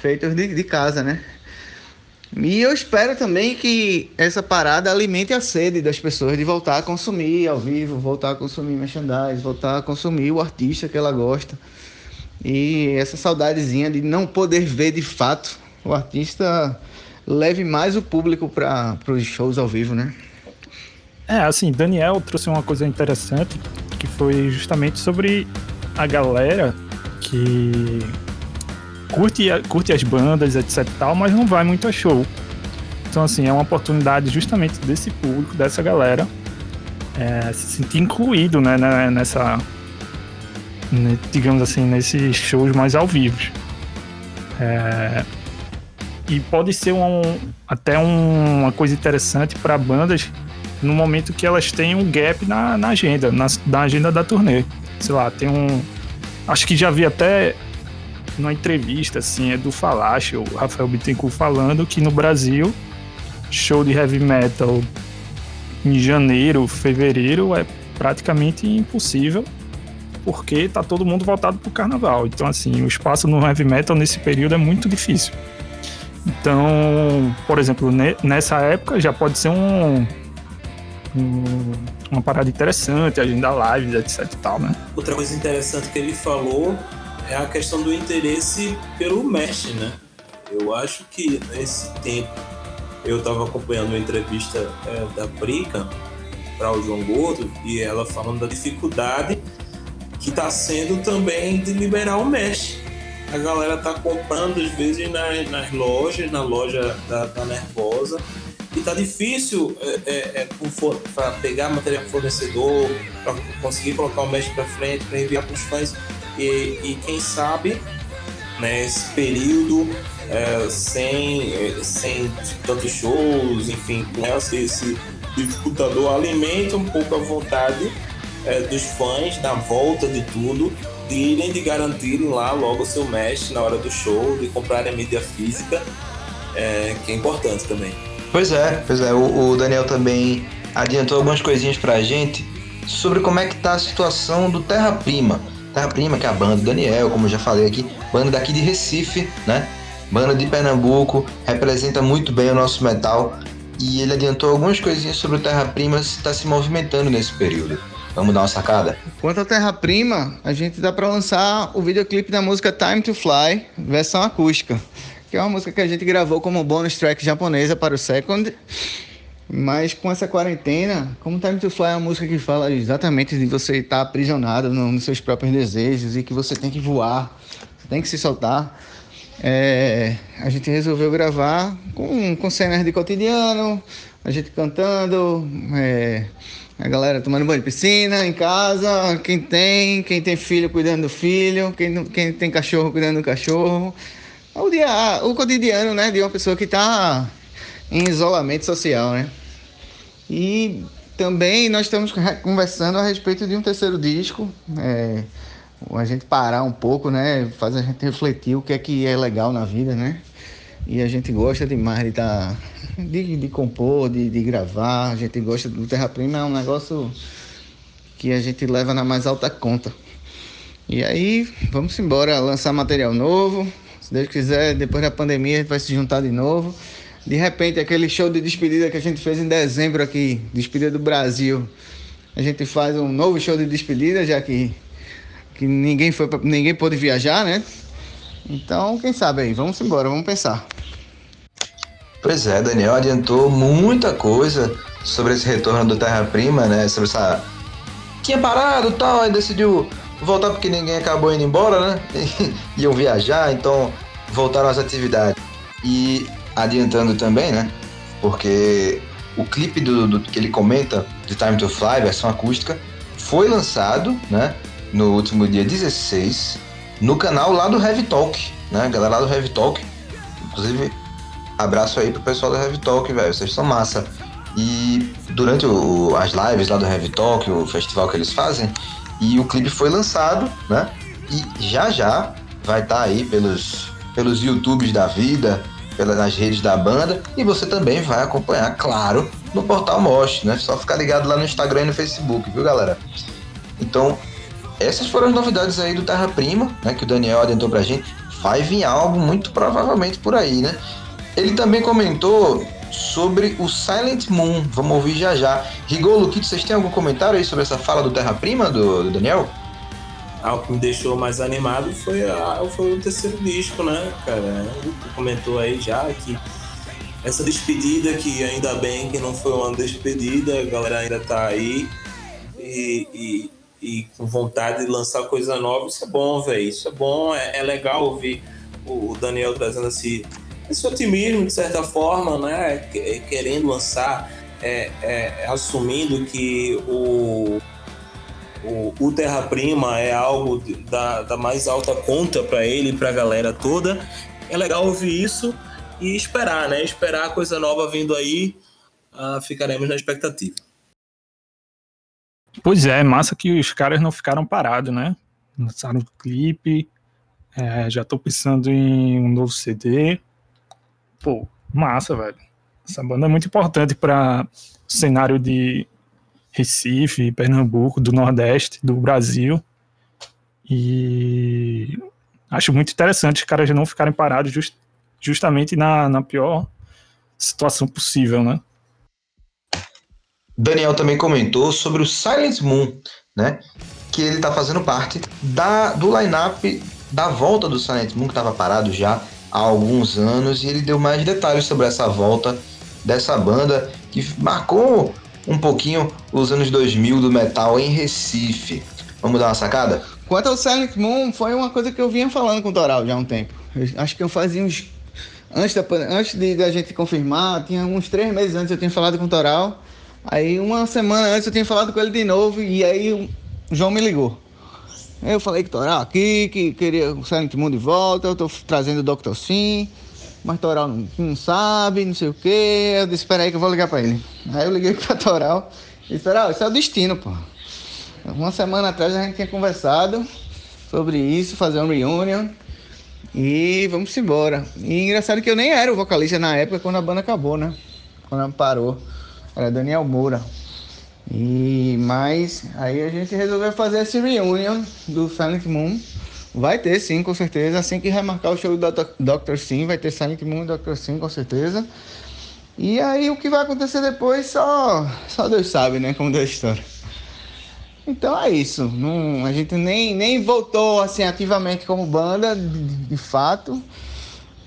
Speaker 4: feitos de, de casa, né? E eu espero também que essa parada alimente a sede das pessoas de voltar a consumir ao vivo, voltar a consumir merchandise, voltar a consumir o artista que ela gosta. E essa saudadezinha de não poder ver de fato o artista leve mais o público para os shows ao vivo, né?
Speaker 3: É, assim, Daniel trouxe uma coisa interessante que foi justamente sobre a galera que curte, curte as bandas, etc tal, mas não vai muito a show. Então, assim, é uma oportunidade justamente desse público, dessa galera, é, se sentir incluído, né, né nessa, né, digamos assim, nesses shows mais ao vivo. É, e pode ser um, até um, uma coisa interessante para bandas no momento que elas têm um gap na, na agenda, na, na agenda da turnê. Sei lá, tem um. Acho que já vi até numa entrevista, assim, é do Falache, o Rafael Bittencourt falando que no Brasil, show de heavy metal em janeiro, fevereiro é praticamente impossível, porque tá todo mundo voltado pro carnaval. Então, assim, o espaço no heavy metal nesse período é muito difícil. Então, por exemplo, nessa época já pode ser um, um, uma parada interessante, agendar lives, etc e tal, né?
Speaker 2: Outra coisa interessante que ele falou é a questão do interesse pelo Mesh, né? Eu acho que nesse tempo eu estava acompanhando uma entrevista é, da Prica para o João Gordo e ela falando da dificuldade que está sendo também de liberar o Mesh. A galera tá comprando às vezes nas, nas lojas, na loja da, da Nervosa, e tá difícil é, é, é para pegar material fornecedor, para conseguir colocar o mesh para frente, para enviar para os fãs. E, e quem sabe, nesse né, período, é, sem, é, sem tantos shows, enfim, com esse, dificultador, alimenta um pouco a vontade é, dos fãs, da volta de tudo, de irem de garantirem lá logo o seu mesh na hora do show, de comprarem a mídia física, é, que é importante também.
Speaker 1: Pois é, pois é. O, o Daniel também adiantou algumas coisinhas pra gente sobre como é que tá a situação do Terra Prima. Terra Prima, que é a banda do Daniel, como eu já falei aqui, banda daqui de Recife, né? Banda de Pernambuco, representa muito bem o nosso metal e ele adiantou algumas coisinhas sobre o Terra Prima se está se movimentando nesse período. Vamos dar uma sacada?
Speaker 4: Quanto ao Terra Prima, a gente dá para lançar o videoclipe da música Time to Fly, versão acústica, que é uma música que a gente gravou como bonus track japonesa para o Second. Mas com essa quarentena, como Time to Fly é uma música que fala exatamente de você estar aprisionado nos seus próprios desejos e que você tem que voar, você tem que se soltar. É, a gente resolveu gravar com, com cenas de cotidiano, a gente cantando, é, a galera tomando banho de piscina em casa, quem tem, quem tem filho cuidando do filho, quem, quem tem cachorro cuidando do cachorro. O, dia, o cotidiano né, de uma pessoa que está em isolamento social. Né? E também nós estamos conversando a respeito de um terceiro disco. É, a gente parar um pouco, né? Faz a gente refletir o que é que é legal na vida, né? E a gente gosta demais de. Tá, de, de compor, de, de gravar. A gente gosta do Terra Prima, é um negócio que a gente leva na mais alta conta. E aí, vamos embora lançar material novo. Se Deus quiser, depois da pandemia a gente vai se juntar de novo. De repente, aquele show de despedida que a gente fez em dezembro aqui, despedida do Brasil, a gente faz um novo show de despedida, já que que ninguém foi pra, ninguém pôde viajar, né? Então, quem sabe aí, vamos embora, vamos pensar.
Speaker 1: Pois é, Daniel adiantou muita coisa sobre esse retorno do Terra Prima, né? Sobre essa. Tinha parado e tal, aí decidiu voltar porque ninguém acabou indo embora, né? [laughs] Iam viajar, então voltaram às atividades. E adiantando também, né? Porque o clipe do, do que ele comenta de Time to Fly, versão acústica, foi lançado, né? no último dia 16, no canal lá do Heavy Talk, né? Galera lá do Heavy Talk. Inclusive, abraço aí pro pessoal do Heavy Talk, velho. Vocês são massa. E durante o, as lives lá do Heavy Talk, o festival que eles fazem, e o clipe foi lançado, né? E já já vai estar tá aí pelos, pelos YouTubes da vida, pelas redes da banda, e você também vai acompanhar, claro, no portal Mosh, né? Só ficar ligado lá no Instagram e no Facebook, viu, galera? Então, essas foram as novidades aí do Terra Prima, né, que o Daniel adentrou pra gente. Vai vir algo muito provavelmente por aí, né? Ele também comentou sobre o Silent Moon. Vamos ouvir já já. Rigolo, Luquito, vocês têm algum comentário aí sobre essa fala do Terra Prima do, do Daniel?
Speaker 2: Ah, o que me deixou mais animado foi, a, foi o terceiro disco, né, cara? Tu comentou aí já que essa despedida, que ainda bem que não foi uma despedida, a galera ainda tá aí. E, e e com vontade de lançar coisa nova, isso é bom, velho. Isso é bom, é, é, legal ouvir o Daniel trazendo esse, esse otimismo, de certa forma, né? Querendo lançar, é, é, assumindo que o, o, o Terra Prima é algo da, da mais alta conta para ele e para a galera toda. É legal ouvir isso e esperar, né? Esperar coisa nova vindo aí. Uh, ficaremos na expectativa.
Speaker 3: Pois é, massa que os caras não ficaram parados, né? Lançaram o clipe, é, já tô pensando em um novo CD. Pô, massa, velho. Essa banda é muito importante para cenário de Recife, Pernambuco, do Nordeste, do Brasil. E acho muito interessante os caras não ficarem parados just, justamente na, na pior situação possível, né?
Speaker 1: Daniel também comentou sobre o Silent Moon, né? Que ele está fazendo parte da, do line-up da volta do Silent Moon, que estava parado já há alguns anos, e ele deu mais detalhes sobre essa volta dessa banda que marcou um pouquinho os anos 2000 do metal em Recife. Vamos dar uma sacada?
Speaker 4: Quanto ao Silent Moon, foi uma coisa que eu vinha falando com o Toral já há um tempo. Eu, acho que eu fazia uns. Antes da, antes de, da gente confirmar, tinha uns três meses antes eu tinha falado com o Toral Aí uma semana antes eu tinha falado com ele de novo e aí o João me ligou. Eu falei que Toral aqui, que queria o Silent Moon de volta, eu tô trazendo o Dr. Sim, mas Toral não, não sabe, não sei o que. Eu disse, espera aí que eu vou ligar pra ele. Aí eu liguei [laughs] pra Toral e disse, Toral, isso é o destino, pô. Uma semana atrás a gente tinha conversado sobre isso, fazer um reunion. E vamos embora. E engraçado que eu nem era o vocalista na época quando a banda acabou, né? Quando ela parou. Era Daniel Moura. E mas aí a gente resolveu fazer esse reunion do Silent Moon. Vai ter sim, com certeza. Assim que remarcar o show do Dr. Sim, vai ter Silent Moon e Dr. Sim, com certeza. E aí o que vai acontecer depois só, só Deus sabe, né? Como deu a história. Então é isso. Não, a gente nem, nem voltou assim ativamente como banda, de, de fato,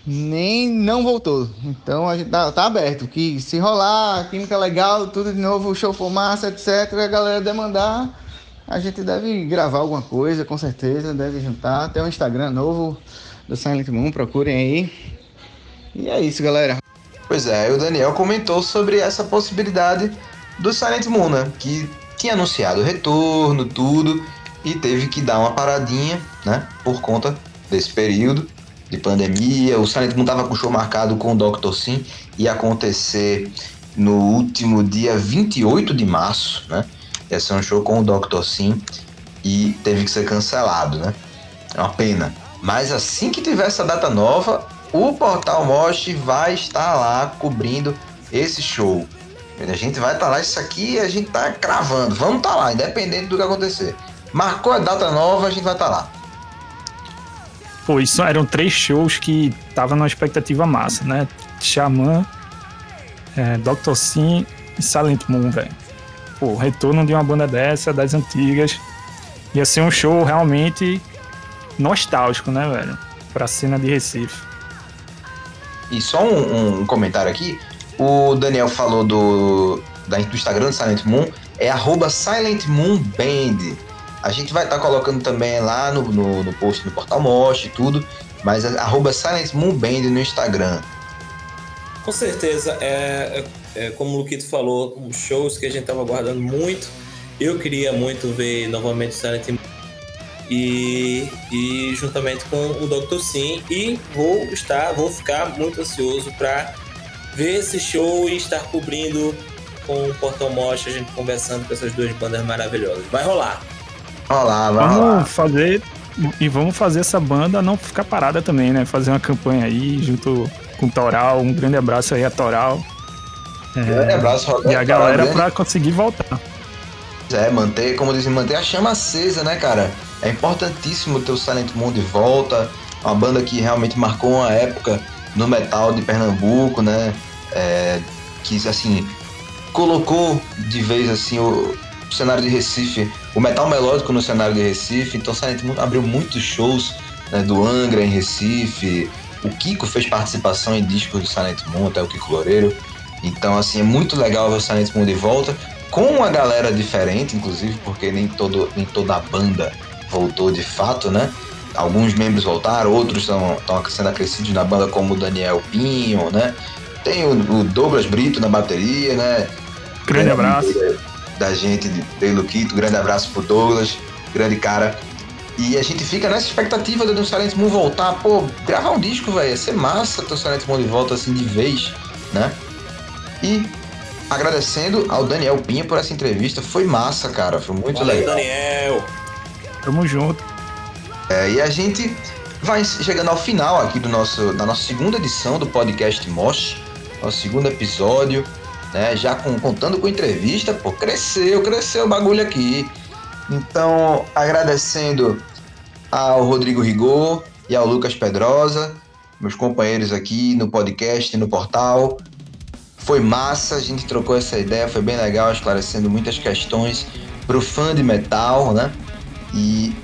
Speaker 4: nem não voltou. Então a gente tá, tá, aberto. Que se rolar, química legal, tudo de novo, show for massa, etc., a galera demandar, a gente deve gravar alguma coisa, com certeza, deve juntar. Tem um Instagram novo do Silent Moon, procurem aí. E é isso, galera.
Speaker 1: Pois é, o Daniel comentou sobre essa possibilidade do Silent Moon, né? Que tinha anunciado o retorno, tudo, e teve que dar uma paradinha, né? Por conta desse período de pandemia. O Silent Moon tava com o show marcado com o Dr. Sim, ia acontecer no último dia 28 de março, né? Ia ser um show com o Dr. Sim e teve que ser cancelado, né? É uma pena. Mas assim que tiver essa data nova, o Portal Mosh vai estar lá cobrindo esse show. A gente vai estar lá, isso aqui a gente tá cravando. Vamos estar lá, independente do que acontecer. Marcou a data nova, a gente vai estar lá.
Speaker 3: Pô, isso eram três shows que tava numa expectativa massa, né? Xamã, é, Dr. Sim e Silent Moon, velho. Pô, retorno de uma banda dessa, das antigas. Ia ser um show realmente nostálgico, né, velho? Pra cena de Recife.
Speaker 1: E só um, um comentário aqui. O Daniel falou do, da, do Instagram do Silent Moon. É arroba Silent Moon Band. A gente vai estar tá colocando também lá no, no, no, post do Portal Mosh e tudo. Mas é arroba Silent Moon Band no Instagram.
Speaker 2: Com certeza. É, é, como o Luquito falou, shows que a gente estava aguardando muito. Eu queria muito ver novamente Silent Moon e, e juntamente com o Dr. Sim e vou estar, vou ficar muito ansioso para ver esse show e estar cobrindo com o Portal Mocha, a gente conversando com essas duas bandas maravilhosas. Vai rolar.
Speaker 1: Rolar, vai
Speaker 3: vamos
Speaker 1: rolar.
Speaker 3: fazer e vamos fazer essa banda não ficar parada também, né? Fazer uma campanha aí junto com o Toral. Um grande abraço aí a Toral.
Speaker 1: É, grande abraço,
Speaker 3: Roberto. E a galera para conseguir voltar.
Speaker 1: É, manter, como dizem, manter a chama acesa, né, cara? É importantíssimo ter o Silent Moon de volta, uma banda que realmente marcou uma época no metal de Pernambuco, né? É, que assim colocou de vez assim o, o, cenário de Recife, o metal melódico no cenário de Recife. Então Silent Moon abriu muitos shows né, do Angra em Recife. O Kiko fez participação em discos do Silent Moon, até o Kiko Loureiro. Então assim é muito legal ver o Silent Moon de volta com uma galera diferente, inclusive porque nem todo nem toda a banda voltou de fato, né? Alguns membros voltaram, outros estão sendo acrescidos na banda, como o Daniel Pinho, né? Tem o, o Douglas Brito na bateria, né?
Speaker 3: Grande abraço.
Speaker 1: Da gente, de Quito, grande abraço pro Douglas, grande cara. E a gente fica nessa expectativa do Silent Moon voltar. Pô, gravar um disco, velho, ia ser massa ter o Silent Moon de volta assim de vez, né? E agradecendo ao Daniel Pinho por essa entrevista, foi massa, cara, foi muito
Speaker 2: Valeu,
Speaker 1: legal.
Speaker 2: Daniel!
Speaker 3: Tamo junto.
Speaker 1: É, e a gente vai chegando ao final aqui do nosso, da nossa segunda edição do podcast Mosh, nosso segundo episódio, né? Já com, contando com entrevista, pô, cresceu, cresceu o bagulho aqui. Então, agradecendo ao Rodrigo Rigor e ao Lucas Pedrosa, meus companheiros aqui no podcast, no portal. Foi massa, a gente trocou essa ideia, foi bem legal, esclarecendo muitas questões para o fã de metal, né? E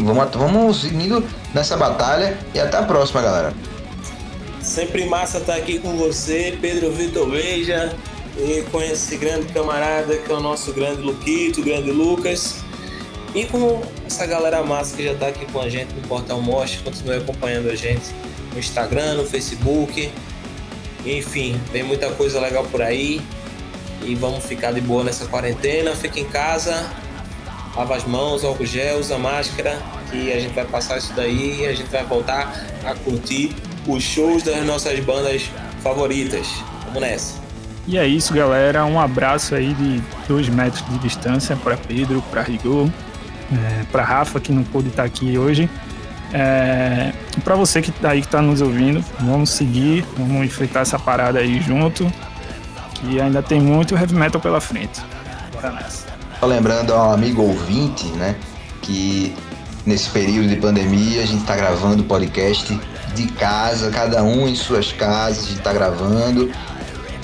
Speaker 1: vamos, vamos seguindo nessa batalha e até a próxima, galera.
Speaker 2: Sempre massa estar aqui com você, Pedro Vitor Beija, e com esse grande camarada que é o nosso grande Luquito, grande Lucas. E com essa galera massa que já está aqui com a gente no Portal Mostre, continue acompanhando a gente no Instagram, no Facebook. Enfim, tem muita coisa legal por aí. E vamos ficar de boa nessa quarentena. Fique em casa, lava as mãos, álcool gel, usa máscara, que a gente vai passar isso daí e a gente vai voltar a curtir os shows das nossas bandas favoritas. Vamos nessa.
Speaker 3: E é isso, galera. Um abraço aí de dois metros de distância para Pedro, para Rigor, é, para Rafa, que não pôde estar aqui hoje. É, para você que tá aí que está nos ouvindo, vamos seguir, vamos enfrentar essa parada aí junto, que ainda tem muito heavy metal pela frente. Bora nessa.
Speaker 1: Só lembrando ao amigo ouvinte, né, que nesse período de pandemia a gente está gravando podcast de casa, cada um em suas casas, a gente está gravando,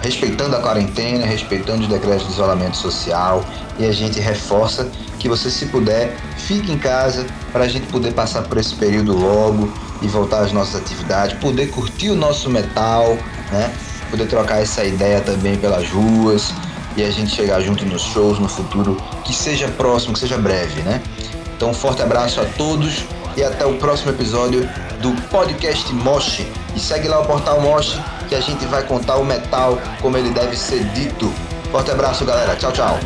Speaker 1: respeitando a quarentena, respeitando os decretos de isolamento social e a gente reforça que você, se puder, fique em casa para a gente poder passar por esse período logo e voltar às nossas atividades, poder curtir o nosso metal, né? Poder trocar essa ideia também pelas ruas e a gente chegar junto nos shows no futuro que seja próximo, que seja breve, né? Então, um forte abraço a todos e até o próximo episódio do podcast Mosh. E segue lá o portal Mosh que a gente vai contar o metal como ele deve ser dito. Forte abraço, galera. Tchau, tchau.